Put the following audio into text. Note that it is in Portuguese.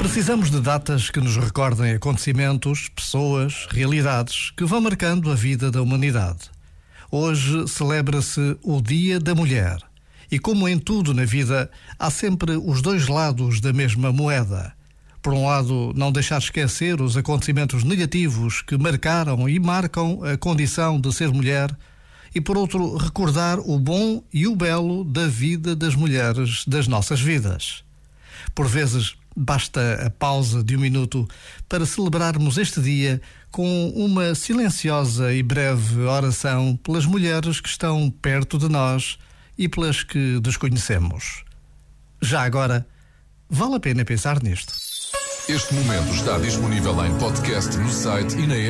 Precisamos de datas que nos recordem acontecimentos, pessoas, realidades que vão marcando a vida da humanidade. Hoje celebra-se o Dia da Mulher. E como em tudo na vida, há sempre os dois lados da mesma moeda. Por um lado, não deixar esquecer os acontecimentos negativos que marcaram e marcam a condição de ser mulher, e por outro, recordar o bom e o belo da vida das mulheres das nossas vidas. Por vezes, basta a pausa de um minuto para celebrarmos este dia com uma silenciosa e breve oração pelas mulheres que estão perto de nós e pelas que desconhecemos. Já agora, vale a pena pensar nisto. Este momento está disponível em podcast no site e na app.